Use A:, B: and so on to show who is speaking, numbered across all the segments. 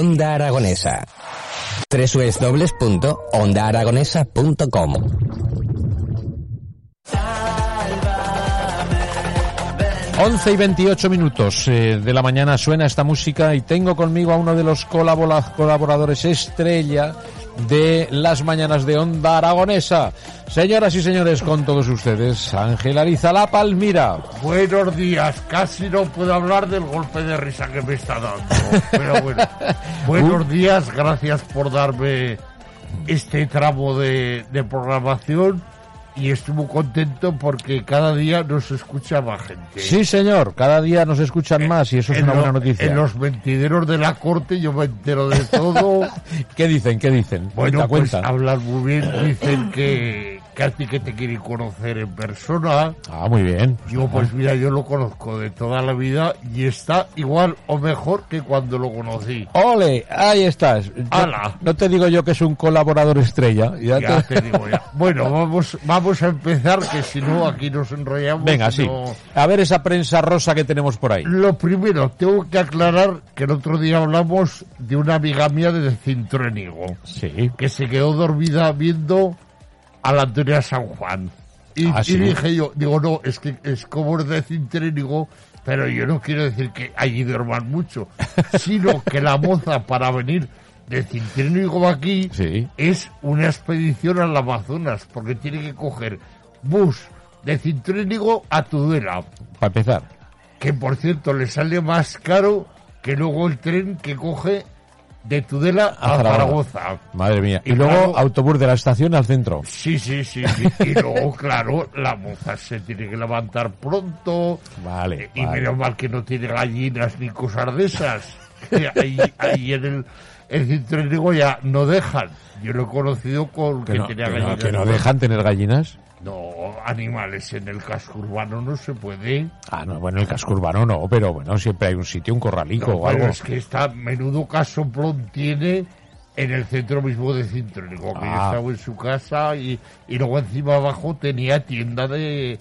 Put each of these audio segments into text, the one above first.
A: Onda Aragonesa. www.ondaaragonesa.com
B: 11 y 28 minutos eh, de la mañana suena esta música y tengo conmigo a uno de los colabora- colaboradores estrella de las mañanas de Onda Aragonesa. Señoras y señores, con todos ustedes, Ángel Ariza La Palmira.
C: Buenos días, casi no puedo hablar del golpe de risa que me está dando. Pero bueno, buenos días, gracias por darme este tramo de, de programación y muy contento porque cada día nos escucha más gente.
B: Sí, señor, cada día nos escuchan más y eso es una
C: lo-
B: buena noticia.
C: En los mentideros de la corte yo me entero de todo.
B: ¿Qué dicen? ¿Qué dicen?
C: Bueno,
B: cuenta,
C: pues
B: cuenta.
C: hablan muy bien, dicen que, que a ti que te quieren conocer en persona.
B: Ah, muy bien.
C: Yo, pues mira, yo lo conozco de toda la vida y está igual o mejor que cuando lo conocí.
B: Ole, ahí estás. Yo-
C: ¡Hala!
B: no te digo yo que es un colaborador estrella. Ya
C: Ya
B: te-
C: te digo ya. Bueno, vamos, vamos a empezar, que si no aquí nos enrollamos.
B: Venga, sí.
C: no-
B: A ver esa prensa rosa que tenemos por ahí.
C: Lo primero, tengo que aclarar que el otro día hablamos de una amiga mía de Cintruénigo,
B: Sí.
C: que se quedó dormida viendo a la Antonia San Juan. Y,
B: Ah,
C: dije yo, digo, no, es que es como es de Cintruénigo, pero yo no quiero decir que allí duerman mucho, sino que la moza para venir de Cintruénigo aquí
B: Sí.
C: es una expedición al Amazonas, porque tiene que coger bus de Cintruénigo a Tudela,
B: Para empezar.
C: que por cierto le sale más caro que luego el tren que coge de Tudela a,
B: A
C: Zaragoza.
B: Madre mía. Y, luego
C: claro-
B: autobús de la estación al centro.
C: Sí, sí, sí, sí. Y luego, claro, la moza se tiene que levantar pronto.
B: Vale.
C: Y
B: vale.
C: menos mal que no tiene gallinas ni cosas de esas. Ahí, ahí en el, el Cintruénigo ya no dejan. Yo lo he conocido con
B: Que
C: que,
B: no,
C: tenía
B: que no-
C: gallinas.
B: que no dejan tener gallinas.
C: No, animales en el casco urbano no se puede.
B: Ah, no, bueno, el casco urbano no, pero bueno, siempre hay un sitio, un corralico
C: No,
B: o algo.
C: es que está menudo casoplón tiene en el centro mismo de Cintruénigo, que yo
B: Ah.
C: estaba en su casa y, y luego encima abajo tenía tienda de,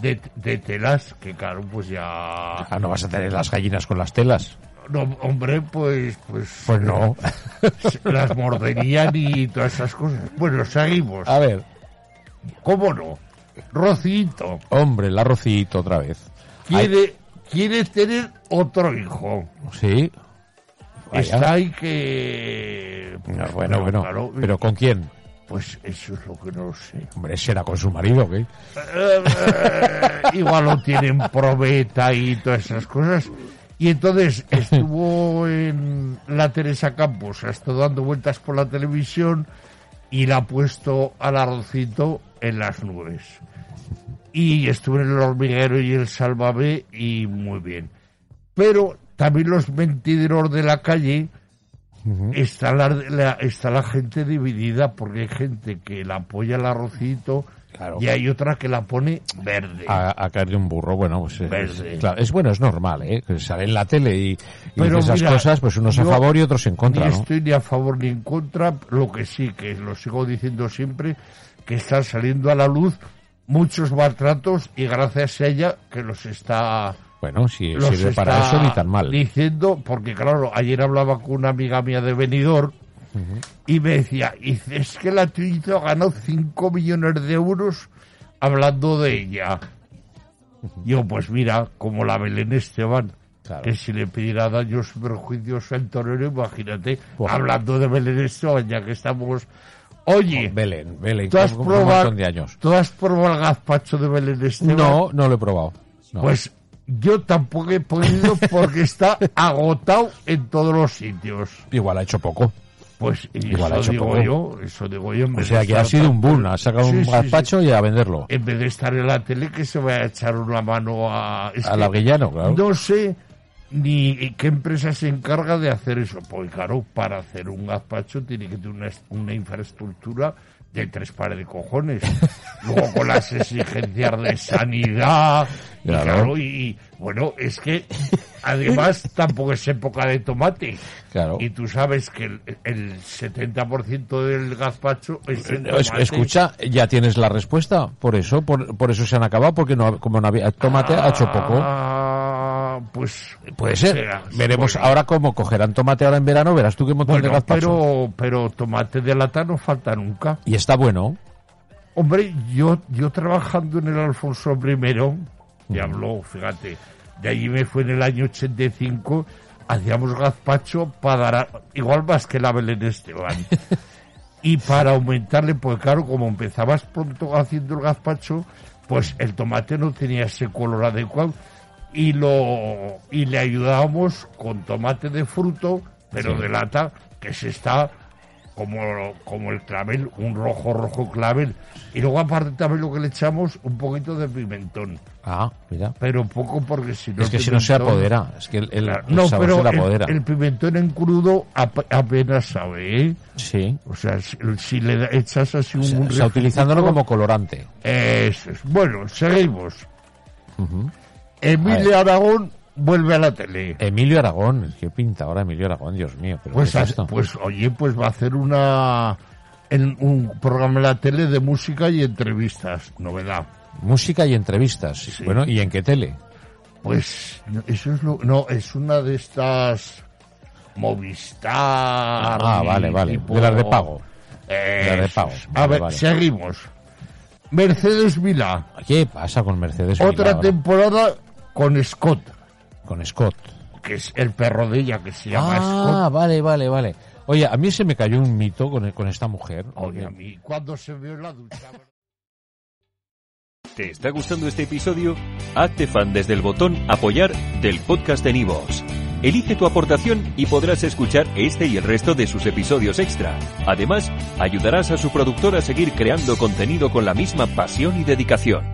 C: de, de telas, que claro, pues ya...
B: Ah, no vas a tener las gallinas con las telas.
C: No, hombre, pues... Pues,
B: Pues no.
C: las morderían y todas esas cosas. Bueno, seguimos.
B: A ver,
C: ¿Cómo no? Rocito
B: hombre, el arrocito otra vez.
C: quiere, quiere tener otro hijo.
B: Sí. Vaya.
C: Está ahí que...
B: No,
C: pues,
B: bueno, bueno.
C: claro,
B: ¿Pero con quién?
C: Pues eso es lo que no sé.
B: Hombre, será con su marido, ¿qué?
C: Eh, igual lo tienen probeta y todas esas cosas. Y entonces estuvo en la Teresa Campos, ha estado dando vueltas por la televisión y la ha puesto al arrocito en las nubes. Y estuve en el hormiguero y el salvavé y muy bien. Pero también los mentideros de la calle está la, la- está la gente dividida porque hay gente que la apoya al arrocito
B: Claro.
C: y hay otra que la pone verde.
B: A, a caer de un burro, bueno, pues es,
C: Verde.
B: claro, es bueno, es normal, ¿eh? Que sale en la tele y, y
C: Pero
B: esas
C: mira,
B: cosas, pues unos a favor y otros en contra,
C: ni
B: ¿no?
C: estoy ni a favor ni en contra, lo que sí, que lo sigo diciendo siempre, que están saliendo a la luz muchos maltratos y gracias a ella que los está
B: Bueno, si
C: los
B: sirve para eso, ni tan mal.
C: diciendo, porque claro, ayer hablaba con una amiga mía de Benidorm y me decía, y es que la Trinito ganó 5 millones de euros hablando de ella. Yo, pues mira, como la Belén Esteban,
B: Claro.
C: que si le pidiera daños y perjuicios al torero, imagínate,
B: Buah.
C: hablando de Belén Esteban, ya que estamos... Oye,
B: Belén, Belén,
C: ¿tú has, probado,
B: de años.
C: ¿tú has probado el gazpacho de Belén Esteban?
B: No, no lo he probado. No.
C: Pues yo tampoco he podido porque está agotado en todos los sitios.
B: Igual ha hecho poco.
C: Pues
B: Igual
C: eso digo
B: poco.
C: yo, eso digo yo. en
B: O sea que ha sido un boom, ha sacado
C: Sí,
B: un
C: sí,
B: gazpacho y a venderlo.
C: En vez de estar en la tele, que se vaya a echar una mano a... es
B: A la Guillano, claro.
C: No sé ni qué empresa se encarga de hacer eso. Porque claro, para hacer un gazpacho tiene que tener una, una infraestructura de tres pares de cojones. Luego con las exigencias de sanidad. y
B: Claro.
C: claro, y bueno, es que además tampoco es época de tomate.
B: Claro.
C: Y tú sabes que el, el 70% del gazpacho es tomate.
B: Escucha, ya tienes la respuesta. Por eso, por, por eso se han acabado, porque no, como no había tomate, ha hecho poco.
C: Pues
B: Puede ser. Veremos ahora cómo cogerán tomate ahora en verano, verás tú qué montón de
C: Bueno,
B: gazpacho.
C: pero, pero tomate de lata no falta nunca.
B: Y está bueno.
C: Hombre, yo, yo trabajando en el Alfonso I, y habló, fíjate, de allí me fue en el año 85, hacíamos gazpacho para dar, igual más que la Belén Esteban. y para aumentarle, pues claro, como empezabas pronto haciendo el gazpacho, pues el tomate no tenía ese color adecuado y lo y le ayudábamos con tomate de fruto, pero
B: Sí.
C: de lata, que se está como, como el clavel, un rojo rojo clavel. Y luego aparte también lo que le echamos, un poquito de pimentón,
B: Ah, mira.
C: pero poco porque si no...
B: Es que si no se apodera. Es que el, el-
C: Claro,
B: el
C: no,
B: sabor
C: pero
B: se
C: el,
B: apodera.
C: el pimentón en crudo ap- apenas sabe, ¿eh?
B: Sí.
C: O sea, si, si le echas así un...
B: O sea,
C: un
B: o sea, utilizándolo como colorante.
C: Eso es. Bueno, seguimos.
B: Ujú.
C: Emilio Aragón vuelve a la tele.
B: Emilio Aragón. ¿Qué pinta ahora Emilio Aragón? Dios mío. ¿pero
C: Pues,
B: es esto?
C: pues oye, pues va a hacer una en un programa en la tele de música y entrevistas, novedad.
B: Música y entrevistas.
C: Sí.
B: Bueno, ¿y en qué tele?
C: Pues eso es lo no, es una de estas Movistar.
B: Ah, vale, vale.
C: tipo-
B: De las de pago.
C: Eh,
B: las de pago. Vale,
C: a ver,
B: vale.
C: seguimos. Mercedes Vila,
B: ¿Qué pasa con Mercedes
C: otra
B: Milá ahora?
C: temporada con Scott,
B: Con Scott.
C: que es el perro de ella que se llama
B: Ah,
C: Scott.
B: vale, vale, vale. Oye, a mí se me cayó un mito con, con esta mujer.
C: Oye, a mí cuando se vio en la ducha.
D: ¿Te está gustando este episodio? Hazte fan desde el botón Apoyar del podcast de Nivos. Elige tu aportación y podrás escuchar este y el resto de sus episodios extra. Además, ayudarás a su productor a seguir creando contenido con la misma pasión y dedicación.